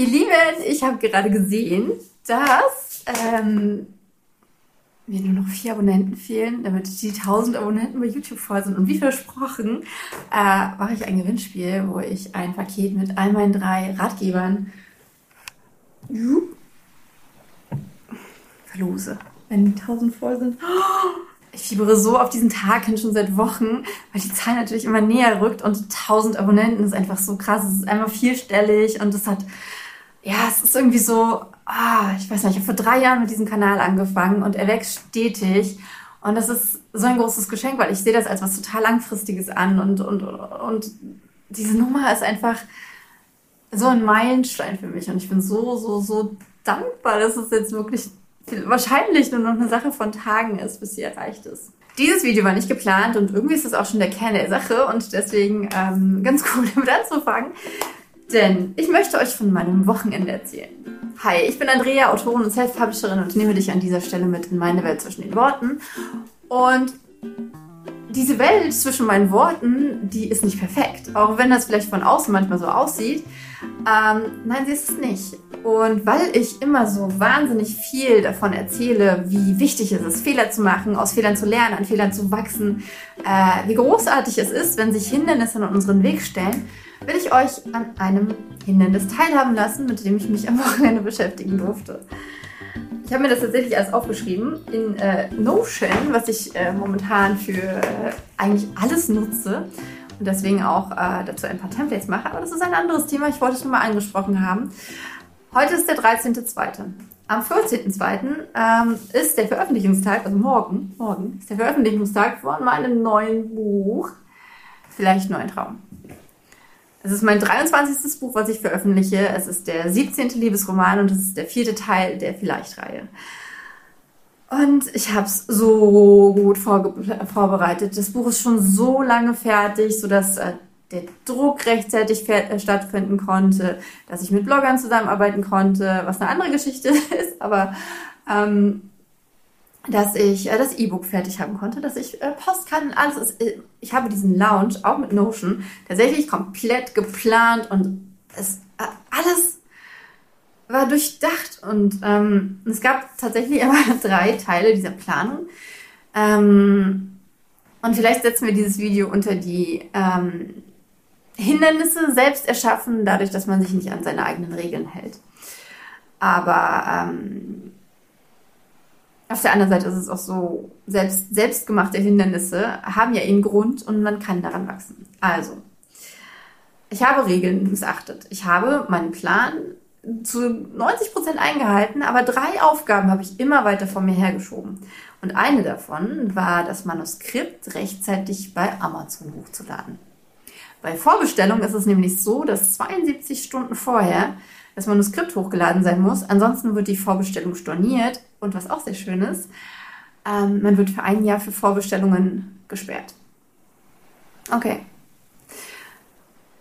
Ihr Lieben, ich habe gerade gesehen, dass ähm, mir nur noch vier Abonnenten fehlen, damit die 1000 Abonnenten bei YouTube voll sind. Und wie versprochen, äh, mache ich ein Gewinnspiel, wo ich ein Paket mit all meinen drei Ratgebern verlose. Wenn die 1000 voll sind. Ich fiebere so auf diesen Tag hin schon seit Wochen, weil die Zahl natürlich immer näher rückt und 1000 Abonnenten ist einfach so krass. Es ist einmal vierstellig und es hat, ja, es ist irgendwie so, ah, ich weiß nicht, ich habe vor drei Jahren mit diesem Kanal angefangen und er wächst stetig. Und das ist so ein großes Geschenk, weil ich sehe das als was total Langfristiges an. Und, und, und diese Nummer ist einfach so ein Meilenstein für mich. Und ich bin so, so, so dankbar, dass es jetzt wirklich wahrscheinlich nur noch eine Sache von Tagen ist, bis sie erreicht ist. Dieses Video war nicht geplant und irgendwie ist das auch schon der Kern der Sache und deswegen ähm, ganz cool damit anzufangen. Denn ich möchte euch von meinem Wochenende erzählen. Hi, ich bin Andrea, Autorin und Self-Publisherin und nehme dich an dieser Stelle mit in meine Welt zwischen den Worten. Und diese Welt zwischen meinen Worten, die ist nicht perfekt. Auch wenn das vielleicht von außen manchmal so aussieht. Ähm, nein, sie ist es nicht. Und weil ich immer so wahnsinnig viel davon erzähle, wie wichtig es ist, Fehler zu machen, aus Fehlern zu lernen, an Fehlern zu wachsen, äh, wie großartig es ist, wenn sich Hindernisse in unseren Weg stellen, will ich euch an einem Hindernis teilhaben lassen, mit dem ich mich am Wochenende beschäftigen durfte. Ich habe mir das tatsächlich alles aufgeschrieben in äh, Notion, was ich äh, momentan für äh, eigentlich alles nutze und deswegen auch äh, dazu ein paar Templates mache. Aber das ist ein anderes Thema. Ich wollte es nur mal angesprochen haben. Heute ist der 13.2. Am 14.2. Ähm, ist der Veröffentlichungstag, also morgen, morgen ist der Veröffentlichungstag von meinem neuen Buch. Vielleicht nur ein Traum. Es ist mein 23. Buch, was ich veröffentliche. Es ist der 17. Liebesroman und es ist der vierte Teil der Vielleicht-Reihe. Und ich habe es so gut vorbereitet. Das Buch ist schon so lange fertig, sodass äh, der Druck rechtzeitig äh, stattfinden konnte, dass ich mit Bloggern zusammenarbeiten konnte, was eine andere Geschichte ist, aber ähm, dass ich äh, das E-Book fertig haben konnte, dass ich äh, Post kann, alles ist, äh, ich habe diesen Lounge auch mit Notion tatsächlich komplett geplant und es äh, alles war durchdacht und ähm, es gab tatsächlich aber drei Teile dieser Planung. Ähm, und vielleicht setzen wir dieses Video unter die ähm, Hindernisse selbst erschaffen, dadurch, dass man sich nicht an seine eigenen Regeln hält. Aber ähm, auf der anderen Seite ist es auch so, selbst selbstgemachte Hindernisse haben ja ihren Grund und man kann daran wachsen. Also, ich habe Regeln missachtet. Ich habe meinen Plan zu 90 Prozent eingehalten, aber drei Aufgaben habe ich immer weiter vor mir hergeschoben. Und eine davon war, das Manuskript rechtzeitig bei Amazon hochzuladen. Bei Vorbestellung ist es nämlich so, dass 72 Stunden vorher das Manuskript hochgeladen sein muss. Ansonsten wird die Vorbestellung storniert. Und was auch sehr schön ist, ähm, man wird für ein Jahr für Vorbestellungen gesperrt. Okay.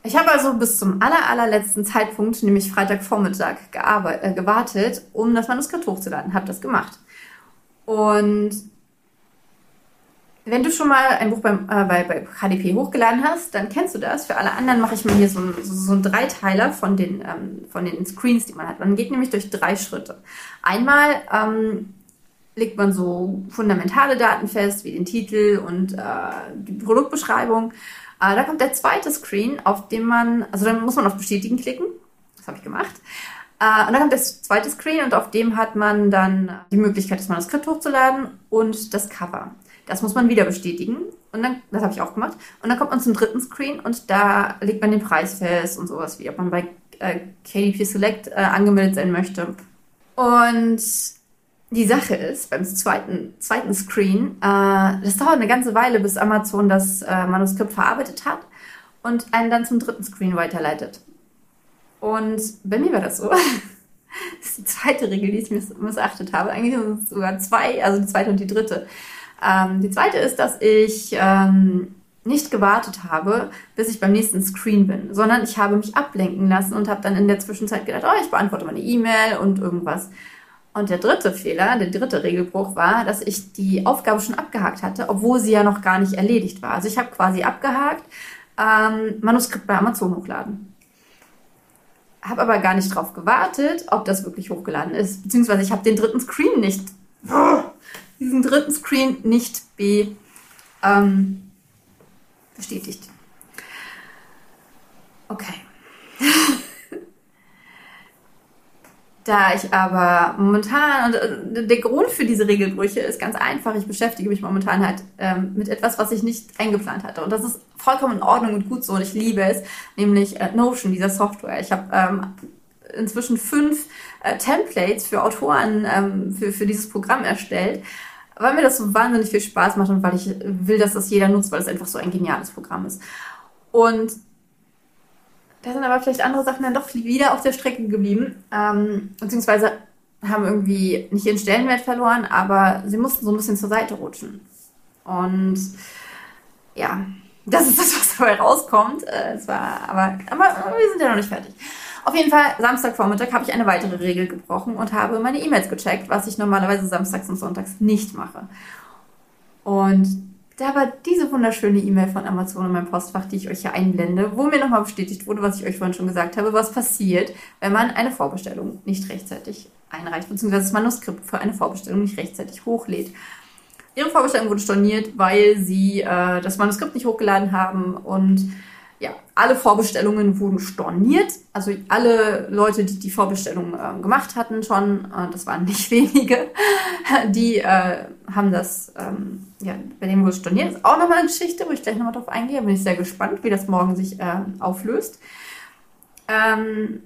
Ich habe also bis zum aller, allerletzten Zeitpunkt, nämlich Freitagvormittag, äh, gewartet, um das Manuskript hochzuladen. Habe das gemacht. Und wenn du schon mal ein Buch beim, äh, bei, bei HDP hochgeladen hast, dann kennst du das. Für alle anderen mache ich mir hier so, so, so einen Dreiteiler von den, ähm, von den Screens, die man hat. Man geht nämlich durch drei Schritte. Einmal ähm, legt man so fundamentale Daten fest, wie den Titel und äh, die Produktbeschreibung. Äh, da kommt der zweite Screen, auf dem man, also dann muss man auf Bestätigen klicken. Das habe ich gemacht. Äh, und dann kommt das zweite Screen und auf dem hat man dann die Möglichkeit, das Manuskript hochzuladen und das Cover. Das muss man wieder bestätigen. Und dann, das habe ich auch gemacht. Und dann kommt man zum dritten Screen und da legt man den Preis fest und sowas wie, ob man bei äh, KDP Select äh, angemeldet sein möchte. Und die Sache ist, beim zweiten, zweiten Screen, äh, das dauert eine ganze Weile, bis Amazon das äh, Manuskript verarbeitet hat und einen dann zum dritten Screen weiterleitet. Und bei mir war das so. das ist die zweite Regel, die ich missachtet habe. Eigentlich sind es sogar zwei, also die zweite und die dritte. Ähm, die zweite ist, dass ich ähm, nicht gewartet habe, bis ich beim nächsten Screen bin, sondern ich habe mich ablenken lassen und habe dann in der Zwischenzeit gedacht, oh, ich beantworte meine E-Mail und irgendwas. Und der dritte Fehler, der dritte Regelbruch war, dass ich die Aufgabe schon abgehakt hatte, obwohl sie ja noch gar nicht erledigt war. Also ich habe quasi abgehakt, ähm, Manuskript bei Amazon hochladen. Habe aber gar nicht drauf gewartet, ob das wirklich hochgeladen ist. Beziehungsweise ich habe den dritten Screen nicht, diesen dritten Screen nicht be, ähm, bestätigt. Okay. Da ich aber momentan, und äh, der Grund für diese Regelbrüche ist ganz einfach, ich beschäftige mich momentan halt ähm, mit etwas, was ich nicht eingeplant hatte. Und das ist vollkommen in Ordnung und gut so und ich liebe es, nämlich äh, Notion, dieser Software. Ich habe ähm, inzwischen fünf äh, Templates für Autoren ähm, für, für dieses Programm erstellt, weil mir das so wahnsinnig viel Spaß macht und weil ich will, dass das jeder nutzt, weil es einfach so ein geniales Programm ist. Und da sind aber vielleicht andere Sachen dann doch wieder auf der Strecke geblieben, ähm, beziehungsweise haben irgendwie nicht ihren Stellenwert verloren, aber sie mussten so ein bisschen zur Seite rutschen. Und ja, das ist das, was dabei rauskommt. Äh, es war, aber, aber wir sind ja noch nicht fertig. Auf jeden Fall, Samstagvormittag habe ich eine weitere Regel gebrochen und habe meine E-Mails gecheckt, was ich normalerweise samstags und sonntags nicht mache. Und da war diese wunderschöne E-Mail von Amazon in meinem Postfach, die ich euch hier einblende, wo mir nochmal bestätigt wurde, was ich euch vorhin schon gesagt habe, was passiert, wenn man eine Vorbestellung nicht rechtzeitig einreicht, beziehungsweise das Manuskript für eine Vorbestellung nicht rechtzeitig hochlädt. Ihre Vorbestellung wurde storniert, weil sie äh, das Manuskript nicht hochgeladen haben und ja, alle Vorbestellungen wurden storniert. Also alle Leute, die die Vorbestellung äh, gemacht hatten schon, äh, das waren nicht wenige, die äh, haben das, ähm, ja, bei denen wurde es storniert. Das ist auch nochmal eine Geschichte, wo ich gleich nochmal drauf eingehe. Bin ich sehr gespannt, wie das morgen sich äh, auflöst. Ähm,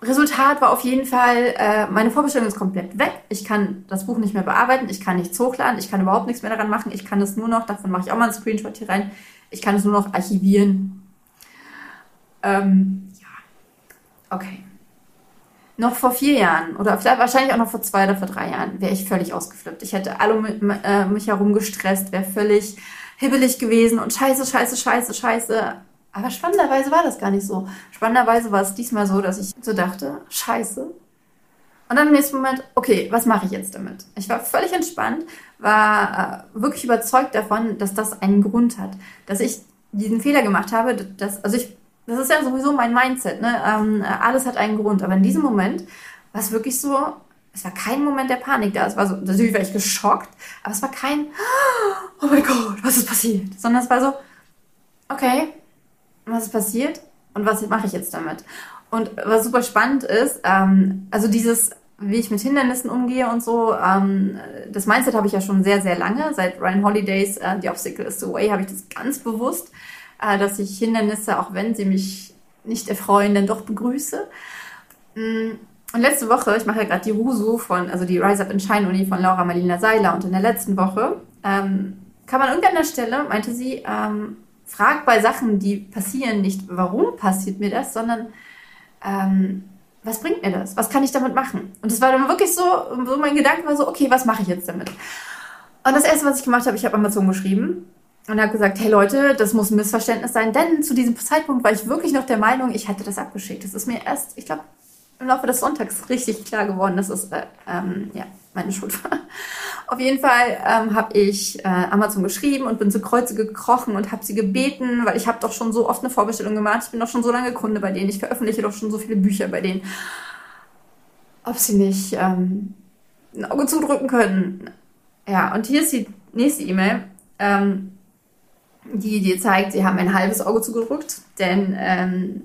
Resultat war auf jeden Fall, äh, meine Vorbestellung ist komplett weg. Ich kann das Buch nicht mehr bearbeiten, ich kann nichts hochladen, ich kann überhaupt nichts mehr daran machen. Ich kann es nur noch, davon mache ich auch mal einen Screenshot hier rein, ich kann es nur noch archivieren ähm, ja, okay. Noch vor vier Jahren oder wahrscheinlich auch noch vor zwei oder vor drei Jahren wäre ich völlig ausgeflippt. Ich hätte alle mit, äh, mich herum gestresst, wäre völlig hibbelig gewesen und scheiße, scheiße, scheiße, scheiße. Aber spannenderweise war das gar nicht so. Spannenderweise war es diesmal so, dass ich so dachte, scheiße. Und dann im nächsten Moment, okay, was mache ich jetzt damit? Ich war völlig entspannt, war äh, wirklich überzeugt davon, dass das einen Grund hat. Dass ich diesen Fehler gemacht habe, dass, also ich das ist ja sowieso mein Mindset. Ne? Ähm, alles hat einen Grund. Aber in diesem Moment war es wirklich so, es war kein Moment der Panik da. Es war so, natürlich war ich geschockt, aber es war kein, oh mein Gott, was ist passiert? Sondern es war so, okay, was ist passiert und was mache ich jetzt damit? Und was super spannend ist, ähm, also dieses, wie ich mit Hindernissen umgehe und so, ähm, das Mindset habe ich ja schon sehr, sehr lange. Seit Ryan Holidays uh, The Obstacle is the Way habe ich das ganz bewusst äh, dass ich Hindernisse, auch wenn sie mich nicht erfreuen, dann doch begrüße. Mm, und letzte Woche, ich mache ja gerade die RUSU von, also die Rise Up in Shine Uni von Laura Marlina Seiler und in der letzten Woche ähm, kam an irgendeiner Stelle, meinte sie, ähm, frag bei Sachen, die passieren, nicht warum passiert mir das, sondern ähm, was bringt mir das? Was kann ich damit machen? Und das war dann wirklich so, so mein Gedanke war so, okay, was mache ich jetzt damit? Und das erste, was ich gemacht habe, ich habe Amazon geschrieben und habe gesagt, hey Leute, das muss ein Missverständnis sein, denn zu diesem Zeitpunkt war ich wirklich noch der Meinung, ich hätte das abgeschickt. Das ist mir erst, ich glaube, im Laufe des Sonntags richtig klar geworden, dass es äh, ähm, ja, meine Schuld war. Auf jeden Fall ähm, habe ich äh, Amazon geschrieben und bin zu Kreuze gekrochen und habe sie gebeten, weil ich habe doch schon so oft eine Vorbestellung gemacht. Ich bin doch schon so lange Kunde bei denen. Ich veröffentliche doch schon so viele Bücher bei denen. Ob sie nicht ähm, ein Auge zudrücken können. Ja, und hier ist die nächste E-Mail. Ähm, die dir zeigt, sie haben ein halbes Auge zugedrückt, denn ähm,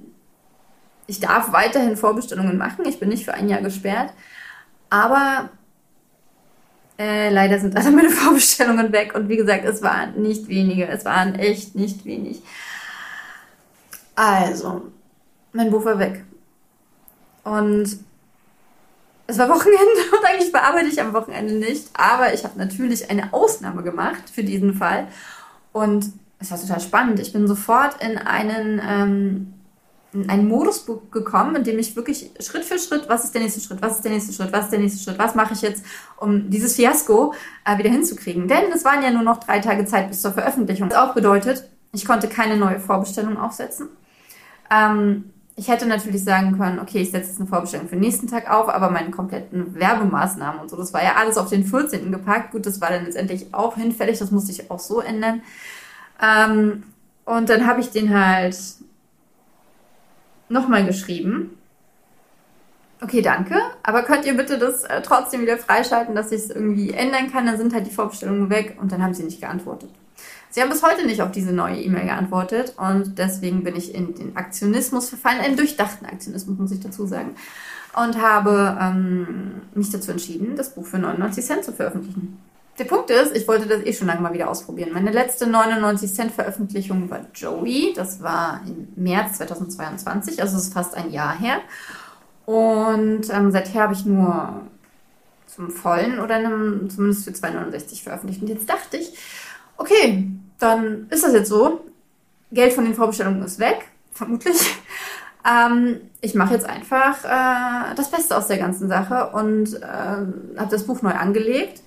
ich darf weiterhin Vorbestellungen machen. Ich bin nicht für ein Jahr gesperrt, aber äh, leider sind alle meine Vorbestellungen weg und wie gesagt, es waren nicht wenige, es waren echt nicht wenig. Also, mein Buch war weg. Und es war Wochenende und eigentlich bearbeite ich am Wochenende nicht, aber ich habe natürlich eine Ausnahme gemacht für diesen Fall. Und es war total spannend. Ich bin sofort in einen, ähm, in einen Modus gekommen, in dem ich wirklich Schritt für Schritt, was ist der nächste Schritt, was ist der nächste Schritt, was ist der nächste Schritt, was mache ich jetzt, um dieses Fiasko äh, wieder hinzukriegen. Denn es waren ja nur noch drei Tage Zeit bis zur Veröffentlichung. Das auch bedeutet, ich konnte keine neue Vorbestellung aufsetzen. Ähm, ich hätte natürlich sagen können, okay, ich setze jetzt eine Vorbestellung für den nächsten Tag auf, aber meine kompletten Werbemaßnahmen und so, das war ja alles auf den 14. gepackt. Gut, das war dann letztendlich auch hinfällig, das musste ich auch so ändern. Ähm, und dann habe ich den halt nochmal geschrieben okay, danke, aber könnt ihr bitte das äh, trotzdem wieder freischalten, dass ich es irgendwie ändern kann? Dann sind halt die Vorbestellungen weg und dann haben sie nicht geantwortet. Sie haben bis heute nicht auf diese neue E-Mail geantwortet und deswegen bin ich in den Aktionismus verfallen, einen durchdachten Aktionismus, muss ich dazu sagen, und habe ähm, mich dazu entschieden, das Buch für 99 Cent zu veröffentlichen. Der Punkt ist, ich wollte das eh schon lange mal wieder ausprobieren. Meine letzte 99 Cent Veröffentlichung war Joey. Das war im März 2022, also es ist fast ein Jahr her. Und ähm, seither habe ich nur zum vollen oder einem, zumindest für 2,69 veröffentlicht. Und jetzt dachte ich, okay, dann ist das jetzt so. Geld von den Vorbestellungen ist weg, vermutlich. Ähm, ich mache jetzt einfach äh, das Beste aus der ganzen Sache und äh, habe das Buch neu angelegt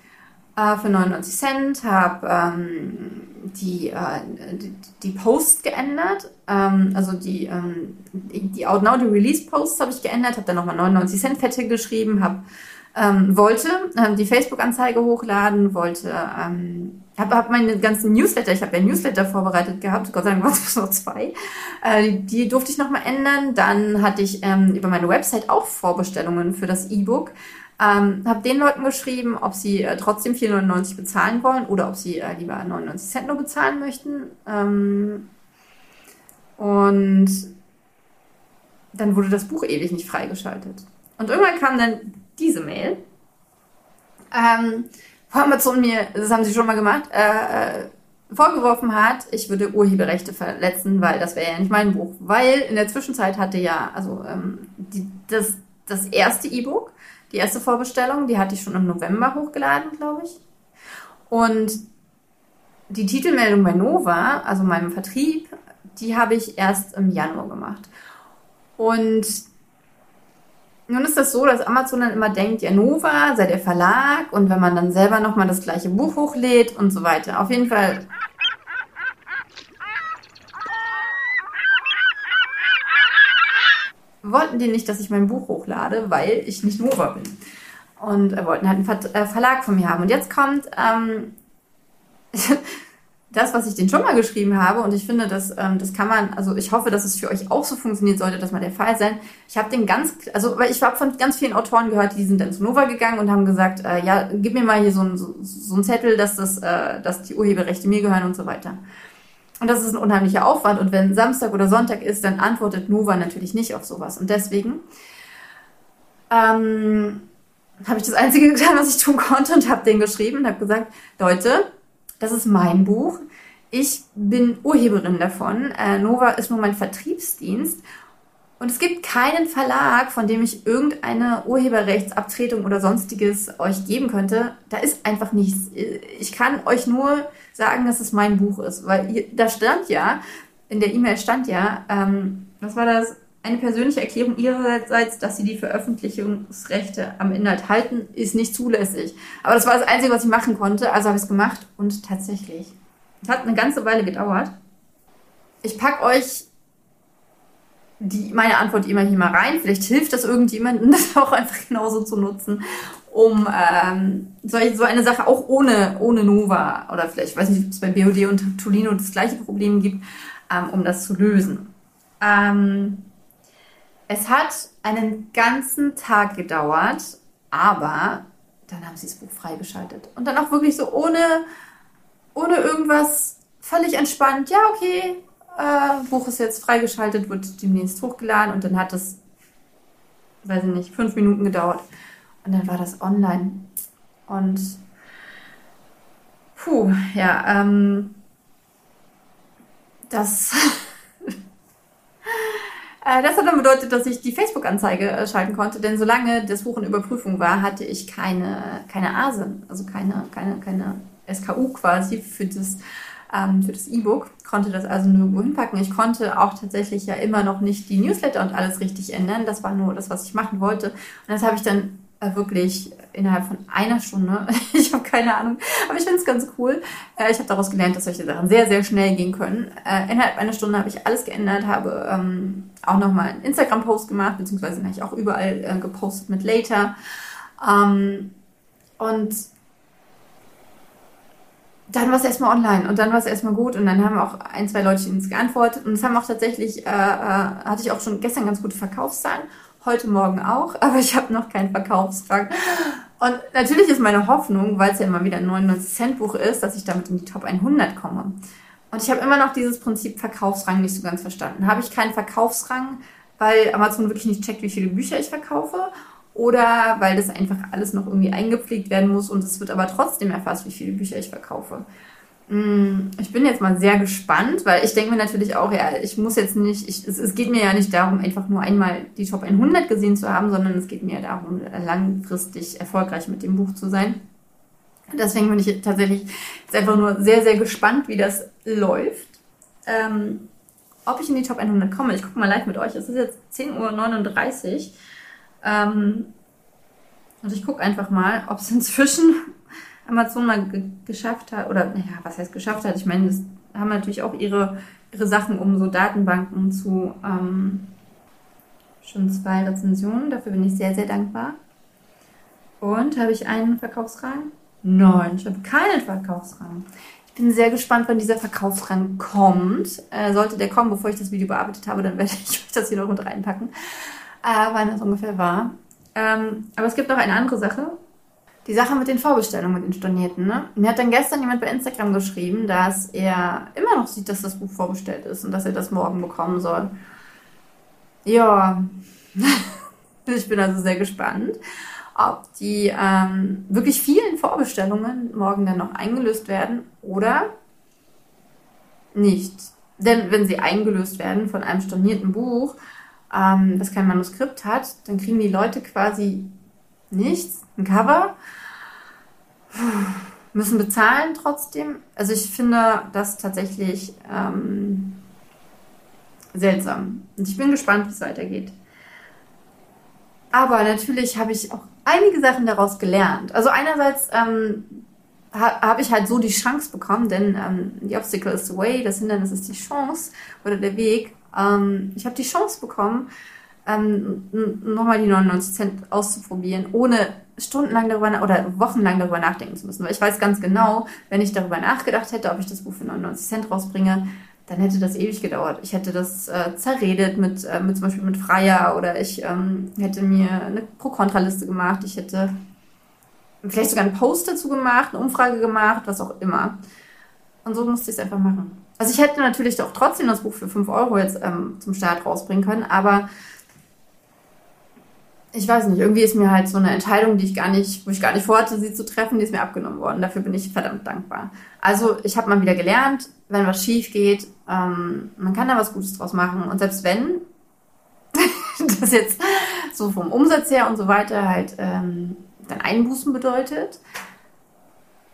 äh, für 99 Cent, habe ähm, die, äh, die, die Posts geändert, ähm, also die, ähm, die, Out Now, die Release-Posts habe ich geändert, habe dann nochmal 99 Cent Fette geschrieben, habe ähm, wollte ähm, die Facebook-Anzeige hochladen, wollte, ähm, habe hab meine ganzen Newsletter, ich habe ja Newsletter vorbereitet gehabt, Gott sei Dank waren es nur zwei, äh, die, die durfte ich nochmal ändern. Dann hatte ich ähm, über meine Website auch Vorbestellungen für das E-Book. Ähm, habe den Leuten geschrieben, ob sie äh, trotzdem 4,99 bezahlen wollen oder ob sie äh, lieber 99 Cent nur bezahlen möchten. Ähm, und dann wurde das Buch ewig nicht freigeschaltet. Und irgendwann kam dann diese Mail, ähm, wo Amazon mir, das haben sie schon mal gemacht, äh, äh, vorgeworfen hat, ich würde Urheberrechte verletzen, weil das wäre ja nicht mein Buch. Weil in der Zwischenzeit hatte ja, also ähm, die, das, das erste E-Book, die erste Vorbestellung, die hatte ich schon im November hochgeladen, glaube ich. Und die Titelmeldung bei Nova, also meinem Vertrieb, die habe ich erst im Januar gemacht. Und nun ist das so, dass Amazon dann immer denkt, ja, Nova sei der Verlag und wenn man dann selber nochmal das gleiche Buch hochlädt und so weiter. Auf jeden Fall. Wollten die nicht, dass ich mein Buch hochlade, weil ich nicht Nova bin. Und äh, wollten halt einen äh, Verlag von mir haben. Und jetzt kommt ähm, das, was ich den schon mal geschrieben habe, und ich finde, dass ähm, das kann man, also ich hoffe, dass es für euch auch so funktioniert, sollte das mal der Fall sein. Ich habe den ganz, also weil ich habe von ganz vielen Autoren gehört, die sind dann zu Nova gegangen und haben gesagt, äh, ja, gib mir mal hier so ein, so, so ein Zettel, dass das, äh, dass die Urheberrechte mir gehören und so weiter. Und das ist ein unheimlicher Aufwand. Und wenn Samstag oder Sonntag ist, dann antwortet Nova natürlich nicht auf sowas. Und deswegen ähm, habe ich das Einzige getan, was ich tun konnte und habe den geschrieben und habe gesagt, Leute, das ist mein Buch. Ich bin Urheberin davon. Äh, Nova ist nur mein Vertriebsdienst. Und es gibt keinen Verlag, von dem ich irgendeine Urheberrechtsabtretung oder sonstiges euch geben könnte. Da ist einfach nichts. Ich kann euch nur sagen, dass es mein Buch ist, weil da stand ja, in der E-Mail stand ja, ähm, was war das? Eine persönliche Erklärung ihrerseits, dass sie die Veröffentlichungsrechte am Inhalt halten, ist nicht zulässig. Aber das war das Einzige, was ich machen konnte, also habe ich es gemacht und tatsächlich. Es hat eine ganze Weile gedauert. Ich packe euch die, meine Antwort immer hier mal rein. Vielleicht hilft das irgendjemandem, das auch einfach genauso zu nutzen, um ähm, so, so eine Sache auch ohne, ohne Nova oder vielleicht, weiß nicht, ob es bei BOD und Tolino das gleiche Problem gibt, ähm, um das zu lösen. Ähm, es hat einen ganzen Tag gedauert, aber dann haben sie das Buch freigeschaltet. Und dann auch wirklich so ohne, ohne irgendwas, völlig entspannt. Ja, okay, äh, Buch ist jetzt freigeschaltet, wird demnächst hochgeladen und dann hat es, weiß ich nicht, fünf Minuten gedauert. Und dann war das online. Und puh, ja, ähm, das Äh, das hat dann bedeutet, dass ich die Facebook-Anzeige äh, schalten konnte, denn solange das Buch in Überprüfung war, hatte ich keine, keine ASE, also keine, keine, keine SKU quasi für das ähm, für das E-Book, konnte das also nirgendwo hinpacken. Ich konnte auch tatsächlich ja immer noch nicht die Newsletter und alles richtig ändern. Das war nur das, was ich machen wollte. Und das habe ich dann äh, wirklich innerhalb von einer Stunde, ich habe keine Ahnung, aber ich finde es ganz cool. Äh, ich habe daraus gelernt, dass solche Sachen sehr, sehr schnell gehen können. Äh, innerhalb einer Stunde habe ich alles geändert, habe ähm, auch nochmal einen Instagram-Post gemacht, beziehungsweise habe ich auch überall äh, gepostet mit Later. Ähm, und dann war es erstmal online und dann war es erstmal gut und dann haben auch ein, zwei Leute uns geantwortet und es haben auch tatsächlich, äh, äh, hatte ich auch schon gestern ganz gute Verkaufszahlen heute Morgen auch, aber ich habe noch keinen Verkaufsrang. Und natürlich ist meine Hoffnung, weil es ja immer wieder ein 99 Cent Buch ist, dass ich damit in die Top 100 komme. Und ich habe immer noch dieses Prinzip Verkaufsrang nicht so ganz verstanden. Habe ich keinen Verkaufsrang, weil Amazon wirklich nicht checkt, wie viele Bücher ich verkaufe? Oder weil das einfach alles noch irgendwie eingepflegt werden muss und es wird aber trotzdem erfasst, wie viele Bücher ich verkaufe? Mm, ich bin jetzt mal sehr gespannt, weil ich denke mir natürlich auch, ja, ich muss jetzt nicht, ich, es, es, geht mir ja nicht darum, einfach nur einmal die Top 100 gesehen zu haben, sondern es geht mir darum, langfristig erfolgreich mit dem Buch zu sein. Deswegen bin ich tatsächlich jetzt einfach nur sehr, sehr gespannt, wie das läuft. Ähm, ob ich in die Top 100 komme. Ich gucke mal live mit euch. Es ist jetzt 10.39 Uhr. Ähm, und ich gucke einfach mal, ob es inzwischen Amazon mal geschafft hat, oder naja, was heißt geschafft hat? Ich meine, das haben natürlich auch ihre, ihre Sachen, um so Datenbanken zu ähm, schon zwei Rezensionen. Dafür bin ich sehr, sehr dankbar. Und habe ich einen Verkaufsrang? Nein, ich habe keinen Verkaufsrang. Ich bin sehr gespannt, wann dieser Verkaufsrang kommt. Äh, sollte der kommen, bevor ich das Video bearbeitet habe, dann werde ich euch das hier noch mit reinpacken. Äh, wann das ungefähr war. Ähm, aber es gibt noch eine andere Sache, die Sache mit den Vorbestellungen mit den Stornierten. Ne? Mir hat dann gestern jemand bei Instagram geschrieben, dass er immer noch sieht, dass das Buch vorbestellt ist und dass er das morgen bekommen soll. Ja, ich bin also sehr gespannt, ob die ähm, wirklich vielen Vorbestellungen morgen dann noch eingelöst werden oder nicht. Denn wenn sie eingelöst werden von einem stornierten Buch, ähm, das kein Manuskript hat, dann kriegen die Leute quasi nichts, ein Cover, müssen bezahlen trotzdem. Also ich finde das tatsächlich ähm, seltsam. Und ich bin gespannt, wie es weitergeht. Aber natürlich habe ich auch einige Sachen daraus gelernt. Also einerseits ähm, ha, habe ich halt so die Chance bekommen, denn ähm, the obstacle is the way, das Hindernis ist die Chance oder der Weg. Ähm, ich habe die Chance bekommen, ähm, nochmal die 99 Cent auszuprobieren, ohne stundenlang darüber oder wochenlang darüber nachdenken zu müssen. Weil ich weiß ganz genau, wenn ich darüber nachgedacht hätte, ob ich das Buch für 99 Cent rausbringe, dann hätte das ewig gedauert. Ich hätte das äh, zerredet mit, äh, mit zum Beispiel mit Freier oder ich ähm, hätte mir eine Pro-Kontra-Liste gemacht. Ich hätte vielleicht sogar einen Post dazu gemacht, eine Umfrage gemacht, was auch immer. Und so musste ich es einfach machen. Also ich hätte natürlich auch trotzdem das Buch für 5 Euro jetzt ähm, zum Start rausbringen können, aber ich weiß nicht, irgendwie ist mir halt so eine Entscheidung, die ich gar nicht, wo ich gar nicht vorhatte, sie zu treffen, die ist mir abgenommen worden. Dafür bin ich verdammt dankbar. Also ich habe mal wieder gelernt, wenn was schief geht, ähm, man kann da was Gutes draus machen. Und selbst wenn das jetzt so vom Umsatz her und so weiter halt ähm, dann Einbußen bedeutet,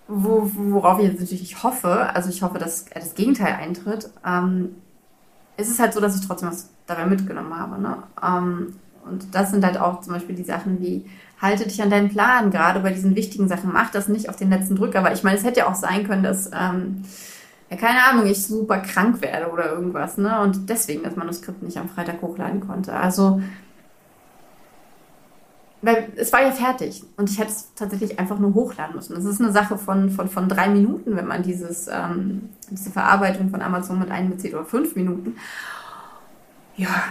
wo, worauf ich jetzt natürlich hoffe, also ich hoffe, dass das Gegenteil eintritt, ähm, ist es halt so, dass ich trotzdem was dabei mitgenommen habe. Ne? Ähm, und das sind halt auch zum Beispiel die Sachen wie, halte dich an deinen Plan, gerade bei diesen wichtigen Sachen. Mach das nicht auf den letzten Drücker, weil ich meine, es hätte ja auch sein können, dass, ähm, ja, keine Ahnung, ich super krank werde oder irgendwas, ne? Und deswegen das Manuskript nicht am Freitag hochladen konnte. Also, weil es war ja fertig und ich hätte es tatsächlich einfach nur hochladen müssen. Das ist eine Sache von, von, von drei Minuten, wenn man dieses, ähm, diese Verarbeitung von Amazon mit einbezieht oder fünf Minuten. Ja,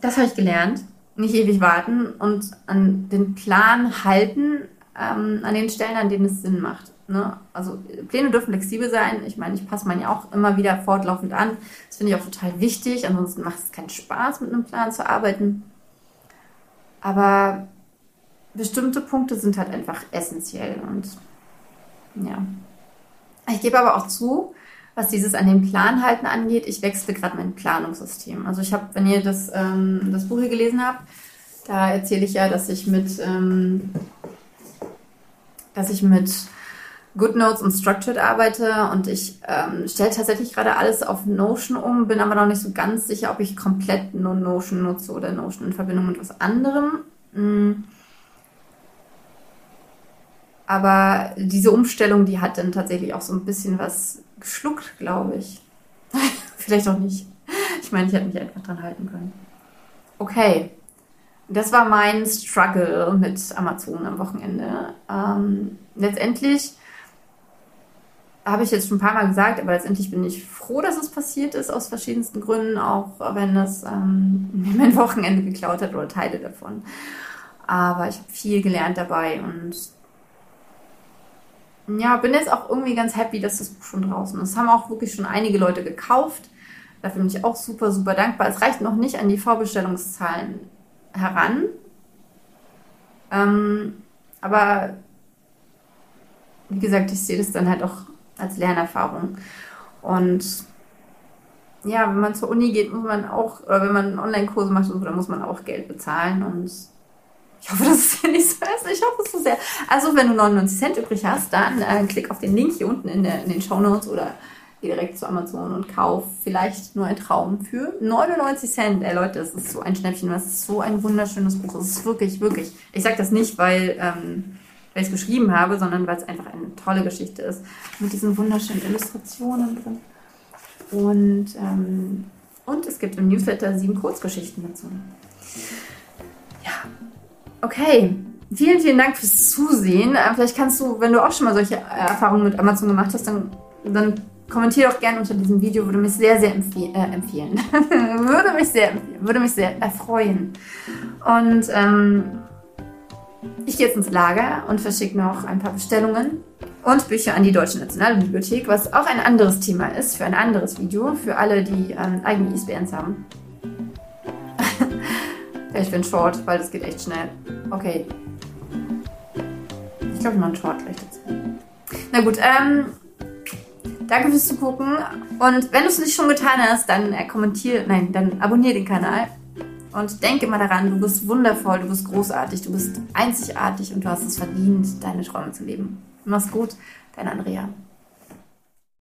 das habe ich gelernt nicht ewig warten und an den Plan halten ähm, an den Stellen, an denen es Sinn macht. Ne? Also Pläne dürfen flexibel sein. Ich meine, ich passe meine ja auch immer wieder fortlaufend an. Das finde ich auch total wichtig. Ansonsten macht es keinen Spaß, mit einem Plan zu arbeiten. Aber bestimmte Punkte sind halt einfach essentiell und ja. Ich gebe aber auch zu, was dieses an den Plan halten angeht, ich wechsle gerade mein Planungssystem. Also ich habe, wenn ihr das, ähm, das Buch hier gelesen habt, da erzähle ich ja, dass ich mit, ähm, dass ich mit GoodNotes und Structured arbeite und ich ähm, stelle tatsächlich gerade alles auf Notion um, bin aber noch nicht so ganz sicher, ob ich komplett nur Notion nutze oder Notion in Verbindung mit was anderem. Mhm. Aber diese Umstellung, die hat dann tatsächlich auch so ein bisschen was geschluckt, glaube ich. Vielleicht auch nicht. Ich meine, ich hätte mich einfach dran halten können. Okay. Das war mein Struggle mit Amazon am Wochenende. Ähm, letztendlich habe ich jetzt schon ein paar Mal gesagt, aber letztendlich bin ich froh, dass es passiert ist, aus verschiedensten Gründen, auch wenn das ähm, mir mein Wochenende geklaut hat oder Teile davon. Aber ich habe viel gelernt dabei und ja, bin jetzt auch irgendwie ganz happy, dass das Buch schon draußen ist. Es haben auch wirklich schon einige Leute gekauft. Dafür bin ich auch super, super dankbar. Es reicht noch nicht an die Vorbestellungszahlen heran. Ähm, aber wie gesagt, ich sehe das dann halt auch als Lernerfahrung. Und ja, wenn man zur Uni geht, muss man auch, oder wenn man Online-Kurse macht, dann muss man auch Geld bezahlen. Und ich hoffe, dass es hier nicht so ist. Ich hoffe es so sehr. Also, wenn du 99 Cent übrig hast, dann äh, klick auf den Link hier unten in, der, in den Show Notes oder geh direkt zu Amazon und kauf vielleicht nur ein Traum für 99 Cent. Ey Leute, das ist so ein Schnäppchen. Das ist so ein wunderschönes Buch. Das ist wirklich, wirklich. Ich sage das nicht, weil, ähm, weil ich es geschrieben habe, sondern weil es einfach eine tolle Geschichte ist. Mit diesen wunderschönen Illustrationen drin. Und, ähm, und es gibt im Newsletter sieben Kurzgeschichten dazu. Ja, okay. Vielen, vielen Dank fürs Zusehen. Äh, vielleicht kannst du, wenn du auch schon mal solche Erfahrungen mit Amazon gemacht hast, dann, dann kommentiere doch gerne unter diesem Video, würde mich sehr, sehr empfeh äh, empfehlen. würde mich sehr würde mich sehr erfreuen. Und ähm, ich gehe jetzt ins Lager und verschicke noch ein paar Bestellungen und Bücher an die Deutsche Nationalbibliothek, was auch ein anderes Thema ist für ein anderes Video, für alle, die ähm, eigene ISBNs haben. Ich bin Short, weil das geht echt schnell. Okay. Ich glaube, ich mache einen Short gleich dazu. Na gut, ähm, danke fürs Zugucken. Und wenn du es nicht schon getan hast, dann äh, kommentier, nein, dann abonniere den Kanal. Und denk immer daran, du bist wundervoll, du bist großartig, du bist einzigartig und du hast es verdient, deine Träume zu leben. Mach's gut, dein Andrea.